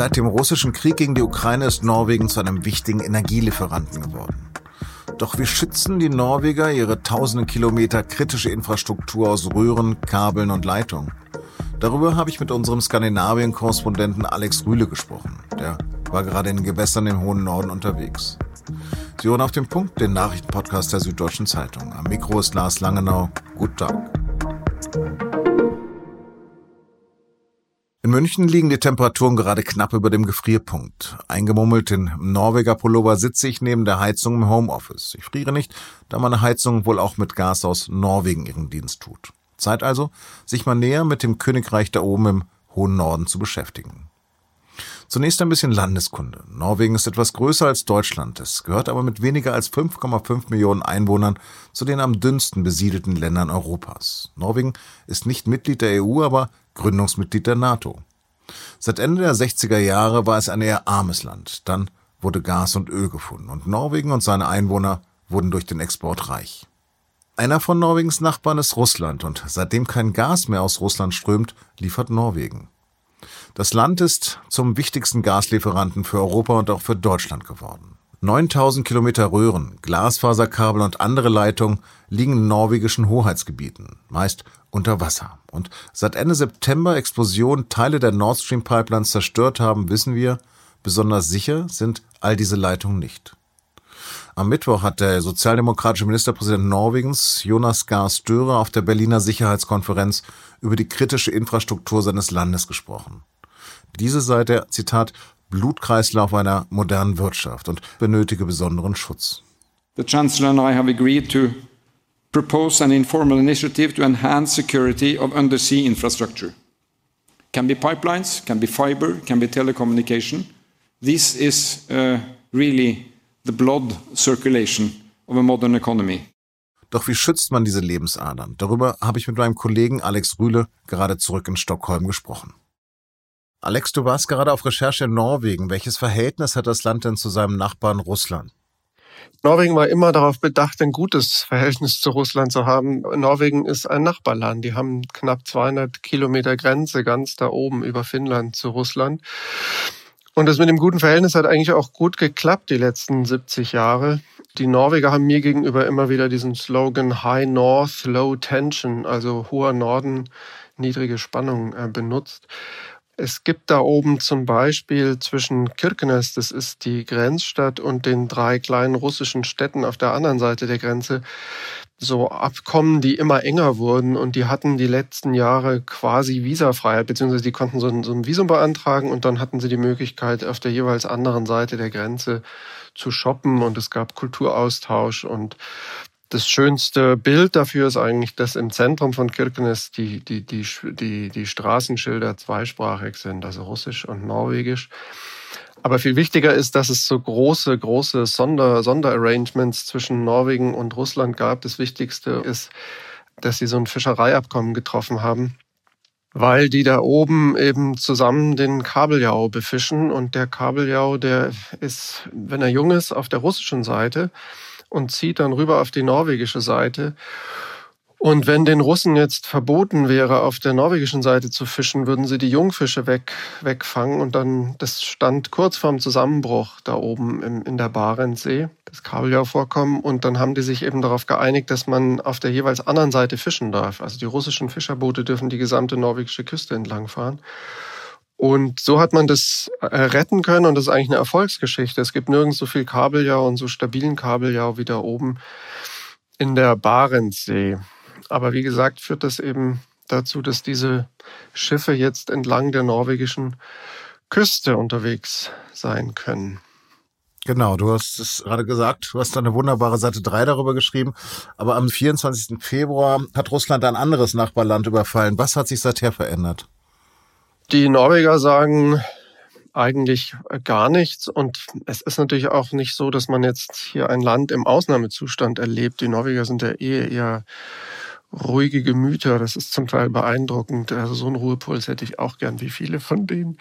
Seit dem russischen Krieg gegen die Ukraine ist Norwegen zu einem wichtigen Energielieferanten geworden. Doch wie schützen die Norweger ihre tausenden Kilometer kritische Infrastruktur aus Röhren, Kabeln und Leitungen? Darüber habe ich mit unserem Skandinavien-Korrespondenten Alex Rühle gesprochen. Der war gerade in den Gewässern im hohen Norden unterwegs. Sie hören auf den Punkt den Nachrichtenpodcast der Süddeutschen Zeitung. Am Mikro ist Lars Langenau. Guten Tag. In München liegen die Temperaturen gerade knapp über dem Gefrierpunkt. Eingemummelt in Norweger Pullover sitze ich neben der Heizung im Homeoffice. Ich friere nicht, da meine Heizung wohl auch mit Gas aus Norwegen ihren Dienst tut. Zeit also, sich mal näher mit dem Königreich da oben im hohen Norden zu beschäftigen. Zunächst ein bisschen Landeskunde. Norwegen ist etwas größer als Deutschland. Es gehört aber mit weniger als 5,5 Millionen Einwohnern zu den am dünnsten besiedelten Ländern Europas. Norwegen ist nicht Mitglied der EU, aber Gründungsmitglied der NATO. Seit Ende der 60er Jahre war es ein eher armes Land. Dann wurde Gas und Öl gefunden und Norwegen und seine Einwohner wurden durch den Export reich. Einer von Norwegens Nachbarn ist Russland und seitdem kein Gas mehr aus Russland strömt, liefert Norwegen. Das Land ist zum wichtigsten Gaslieferanten für Europa und auch für Deutschland geworden. 9000 Kilometer Röhren, Glasfaserkabel und andere Leitungen liegen in norwegischen Hoheitsgebieten, meist unter Wasser. Und seit Ende September Explosionen Teile der Nord Stream Pipelines zerstört haben, wissen wir, besonders sicher sind all diese Leitungen nicht. Am Mittwoch hat der sozialdemokratische Ministerpräsident Norwegens Jonas Gahr Störe auf der Berliner Sicherheitskonferenz über die kritische Infrastruktur seines Landes gesprochen. Diese sei der, Zitat, Blutkreislauf einer modernen Wirtschaft und benötige besonderen Schutz. The Chancellor and I have agreed to propose an informal initiative to enhance security of undersea infrastructure. Can be pipelines, can be fiber, can be telecommunication. This is uh, really the blood circulation of a modern economy. Doch wie schützt man diese Lebensadern? Darüber habe ich mit meinem Kollegen Alex Rühle gerade zurück in Stockholm gesprochen. Alex, du warst gerade auf Recherche in Norwegen. Welches Verhältnis hat das Land denn zu seinem Nachbarn Russland? Norwegen war immer darauf bedacht, ein gutes Verhältnis zu Russland zu haben. Norwegen ist ein Nachbarland. Die haben knapp 200 Kilometer Grenze ganz da oben über Finnland zu Russland. Und das mit dem guten Verhältnis hat eigentlich auch gut geklappt die letzten 70 Jahre. Die Norweger haben mir gegenüber immer wieder diesen Slogan High North, Low Tension, also hoher Norden, niedrige Spannung äh, benutzt. Es gibt da oben zum Beispiel zwischen Kirkenes, das ist die Grenzstadt, und den drei kleinen russischen Städten auf der anderen Seite der Grenze so Abkommen, die immer enger wurden und die hatten die letzten Jahre quasi Visafreiheit, beziehungsweise die konnten so ein, so ein Visum beantragen und dann hatten sie die Möglichkeit, auf der jeweils anderen Seite der Grenze zu shoppen und es gab Kulturaustausch und das schönste Bild dafür ist eigentlich, dass im Zentrum von Kirkenes die, die, die, die, die Straßenschilder zweisprachig sind, also Russisch und Norwegisch. Aber viel wichtiger ist, dass es so große, große Sonder, Sonderarrangements zwischen Norwegen und Russland gab. Das Wichtigste ist, dass sie so ein Fischereiabkommen getroffen haben, weil die da oben eben zusammen den Kabeljau befischen. Und der Kabeljau, der ist, wenn er jung ist, auf der russischen Seite und zieht dann rüber auf die norwegische Seite. Und wenn den Russen jetzt verboten wäre, auf der norwegischen Seite zu fischen, würden sie die Jungfische weg, wegfangen. Und dann, das stand kurz vorm Zusammenbruch da oben im, in der Barentssee, das Kabeljau-Vorkommen. Und dann haben die sich eben darauf geeinigt, dass man auf der jeweils anderen Seite fischen darf. Also die russischen Fischerboote dürfen die gesamte norwegische Küste entlangfahren. Und so hat man das äh, retten können und das ist eigentlich eine Erfolgsgeschichte. Es gibt nirgends so viel Kabeljau und so stabilen Kabeljau wie da oben in der Barentssee. Aber wie gesagt, führt das eben dazu, dass diese Schiffe jetzt entlang der norwegischen Küste unterwegs sein können. Genau, du hast es gerade gesagt, du hast eine wunderbare Seite 3 darüber geschrieben, aber am 24. Februar hat Russland ein anderes Nachbarland überfallen. Was hat sich seither verändert? Die Norweger sagen eigentlich gar nichts. Und es ist natürlich auch nicht so, dass man jetzt hier ein Land im Ausnahmezustand erlebt. Die Norweger sind ja eh eher ruhige Gemüter. Das ist zum Teil beeindruckend. Also so einen Ruhepuls hätte ich auch gern wie viele von denen.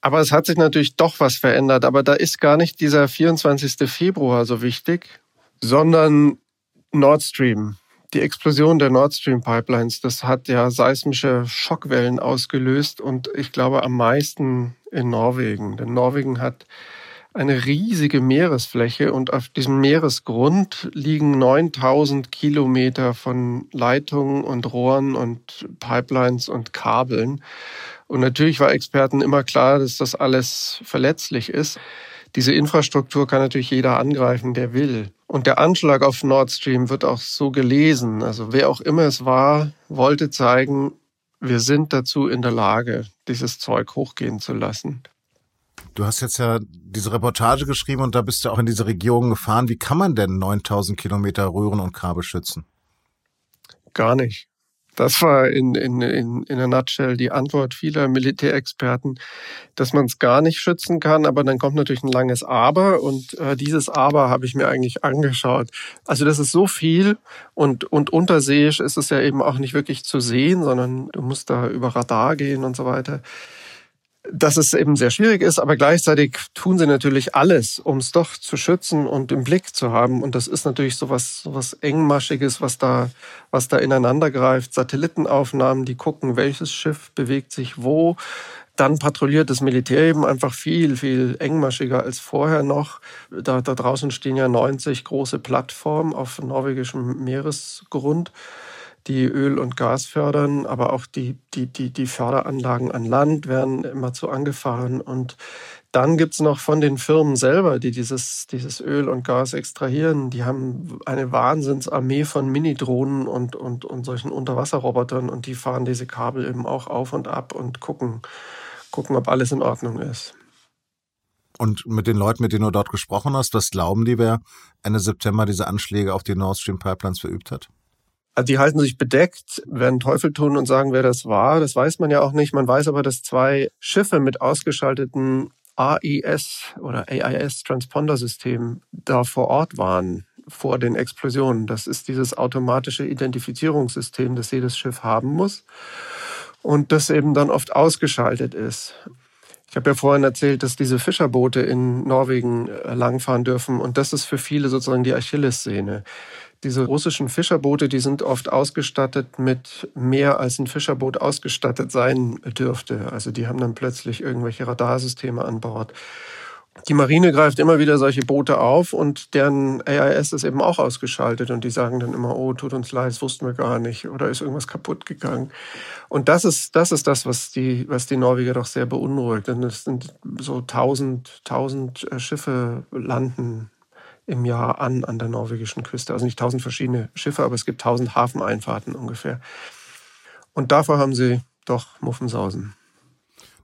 Aber es hat sich natürlich doch was verändert. Aber da ist gar nicht dieser 24. Februar so wichtig, sondern Nord Stream Die Explosion der Nord Stream Pipelines, das hat ja seismische Schockwellen ausgelöst und ich glaube am meisten in Norwegen. Denn Norwegen hat eine riesige Meeresfläche und auf diesem Meeresgrund liegen 9000 Kilometer von Leitungen und Rohren und Pipelines und Kabeln. Und natürlich war Experten immer klar, dass das alles verletzlich ist. Diese Infrastruktur kann natürlich jeder angreifen, der will. Und der Anschlag auf Nord Stream wird auch so gelesen. Also wer auch immer es war, wollte zeigen, wir sind dazu in der Lage, dieses Zeug hochgehen zu lassen. Du hast jetzt ja diese Reportage geschrieben und da bist du auch in diese Region gefahren. Wie kann man denn 9000 Kilometer Röhren und Kabel schützen? Gar nicht. Das war in, in, in, in a nutshell die Antwort vieler Militärexperten, dass man es gar nicht schützen kann. Aber dann kommt natürlich ein langes Aber und äh, dieses Aber habe ich mir eigentlich angeschaut. Also das ist so viel und, und unterseeisch ist es ja eben auch nicht wirklich zu sehen, sondern du musst da über Radar gehen und so weiter dass es eben sehr schwierig ist, aber gleichzeitig tun sie natürlich alles, um es doch zu schützen und im Blick zu haben. Und das ist natürlich so was, so was engmaschiges, was da, was da ineinander greift. Satellitenaufnahmen, die gucken, welches Schiff bewegt sich wo. Dann patrouilliert das Militär eben einfach viel, viel engmaschiger als vorher noch. Da, da draußen stehen ja 90 große Plattformen auf norwegischem Meeresgrund die Öl- und Gas fördern, aber auch die, die, die, die Förderanlagen an Land werden immerzu angefahren. Und dann gibt's noch von den Firmen selber, die dieses, dieses Öl und Gas extrahieren, die haben eine Wahnsinnsarmee von Mini-Drohnen und, und, und solchen Unterwasserrobotern und die fahren diese Kabel eben auch auf und ab und gucken, gucken, ob alles in Ordnung ist. Und mit den Leuten, mit denen du dort gesprochen hast, was glauben die, wer Ende September diese Anschläge auf die Nord Stream Pipelines verübt hat? Also die halten sich bedeckt, werden Teufel tun und sagen, wer das war. Das weiß man ja auch nicht. Man weiß aber, dass zwei Schiffe mit ausgeschalteten AIS oder AIS Transponder System da vor Ort waren vor den Explosionen. Das ist dieses automatische Identifizierungssystem, das jedes Schiff haben muss und das eben dann oft ausgeschaltet ist. Ich habe ja vorhin erzählt, dass diese Fischerboote in Norwegen äh, langfahren dürfen und das ist für viele sozusagen die Achillessehne. Diese russischen Fischerboote, die sind oft ausgestattet mit mehr als ein Fischerboot ausgestattet sein dürfte. Also die haben dann plötzlich irgendwelche Radarsysteme an Bord. Die Marine greift immer wieder solche Boote auf und deren AIS ist eben auch ausgeschaltet und die sagen dann immer, oh, tut uns leid, das wussten wir gar nicht oder ist irgendwas kaputt gegangen. Und das ist, das ist das, was die, was die Norweger doch sehr beunruhigt. Denn es sind so tausend, tausend äh, Schiffe landen im Jahr an an der norwegischen Küste. Also nicht tausend verschiedene Schiffe, aber es gibt tausend Hafeneinfahrten ungefähr. Und davor haben sie doch Muffensausen.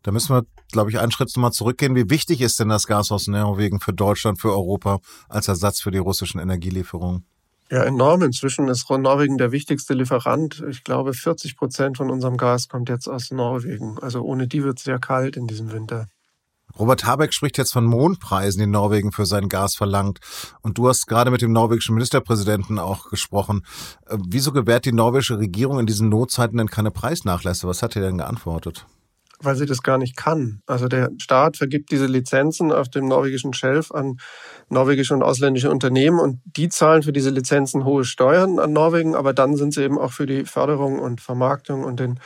Da müssen wir, glaube ich, einen Schritt nochmal zurückgehen. Wie wichtig ist denn das Gas aus Norwegen für Deutschland, für Europa als Ersatz für die russischen Energielieferungen? Ja, enorm. Inzwischen ist Norwegen der wichtigste Lieferant. Ich glaube, 40 Prozent von unserem Gas kommt jetzt aus Norwegen. Also ohne die wird es sehr kalt in diesem Winter. Robert Habeck spricht jetzt von Mondpreisen, die Norwegen für sein Gas verlangt. Und du hast gerade mit dem norwegischen Ministerpräsidenten auch gesprochen. Äh, wieso gewährt die norwegische Regierung in diesen Notzeiten denn keine Preisnachlässe? Was hat er denn geantwortet? Weil sie das gar nicht kann. Also der Staat vergibt diese Lizenzen auf dem norwegischen Schelf an norwegische und ausländische Unternehmen und die zahlen für diese Lizenzen hohe Steuern an Norwegen, aber dann sind sie eben auch für die Förderung und Vermarktung und den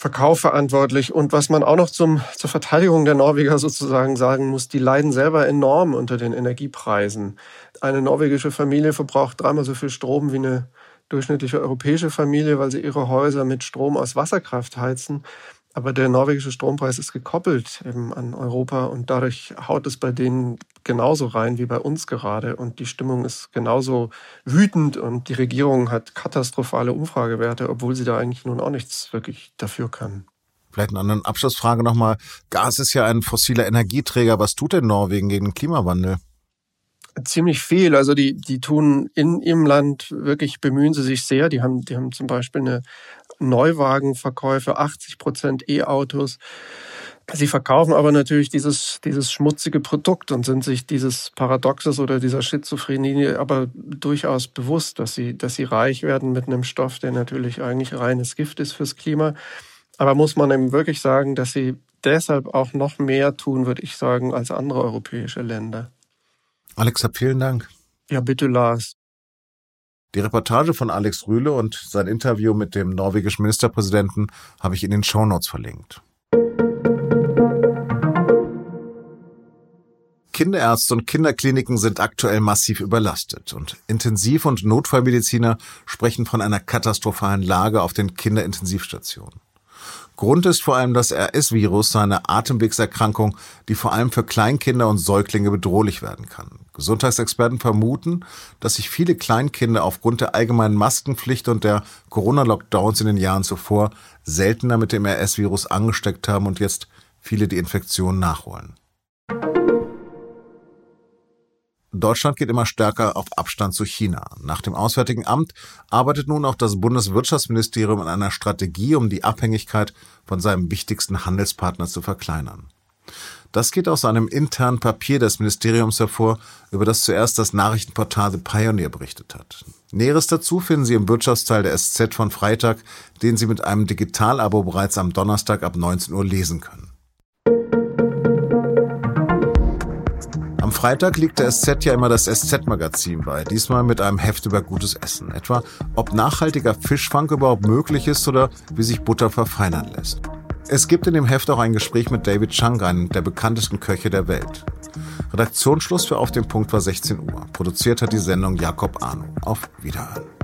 Verkauf verantwortlich. Und was man auch noch zum, zur Verteidigung der Norweger sozusagen sagen muss, die leiden selber enorm unter den Energiepreisen. Eine norwegische Familie verbraucht dreimal so viel Strom wie eine durchschnittliche europäische Familie, weil sie ihre Häuser mit Strom aus Wasserkraft heizen. Aber der norwegische Strompreis ist gekoppelt eben an Europa und dadurch haut es bei denen genauso rein wie bei uns gerade. Und die Stimmung ist genauso wütend und die Regierung hat katastrophale Umfragewerte, obwohl sie da eigentlich nun auch nichts wirklich dafür kann. Vielleicht eine andere Abschlussfrage nochmal. Gas ist ja ein fossiler Energieträger. Was tut denn Norwegen gegen den Klimawandel? Ziemlich viel. Also die, die tun in ihrem Land wirklich, bemühen sie sich sehr. Die haben, die haben zum Beispiel eine Neuwagenverkäufe, 80 Prozent E-Autos. Sie verkaufen aber natürlich dieses, dieses schmutzige Produkt und sind sich dieses Paradoxes oder dieser Schizophrenie aber durchaus bewusst, dass sie, dass sie reich werden mit einem Stoff, der natürlich eigentlich reines Gift ist fürs Klima. Aber muss man eben wirklich sagen, dass sie deshalb auch noch mehr tun, würde ich sagen, als andere europäische Länder. Alexa, vielen Dank. Ja, bitte, Lars. Die Reportage von Alex Rühle und sein Interview mit dem norwegischen Ministerpräsidenten habe ich in den Shownotes verlinkt. Kinderärzte und Kinderkliniken sind aktuell massiv überlastet und Intensiv- und Notfallmediziner sprechen von einer katastrophalen Lage auf den Kinderintensivstationen. Grund ist vor allem das RS-Virus, eine Atemwegserkrankung, die vor allem für Kleinkinder und Säuglinge bedrohlich werden kann. Gesundheitsexperten vermuten, dass sich viele Kleinkinder aufgrund der allgemeinen Maskenpflicht und der Corona-Lockdowns in den Jahren zuvor seltener mit dem RS-Virus angesteckt haben und jetzt viele die Infektion nachholen. Deutschland geht immer stärker auf Abstand zu China. Nach dem Auswärtigen Amt arbeitet nun auch das Bundeswirtschaftsministerium an einer Strategie, um die Abhängigkeit von seinem wichtigsten Handelspartner zu verkleinern. Das geht aus einem internen Papier des Ministeriums hervor, über das zuerst das Nachrichtenportal The Pioneer berichtet hat. Näheres dazu finden Sie im Wirtschaftsteil der SZ von Freitag, den Sie mit einem Digitalabo bereits am Donnerstag ab 19 Uhr lesen können. Freitag liegt der SZ ja immer das SZ-Magazin bei, diesmal mit einem Heft über gutes Essen. Etwa, ob nachhaltiger Fischfang überhaupt möglich ist oder wie sich Butter verfeinern lässt. Es gibt in dem Heft auch ein Gespräch mit David Chang, einem der bekanntesten Köche der Welt. Redaktionsschluss für Auf dem Punkt war 16 Uhr. Produziert hat die Sendung Jakob Arno. Auf Wiederhören.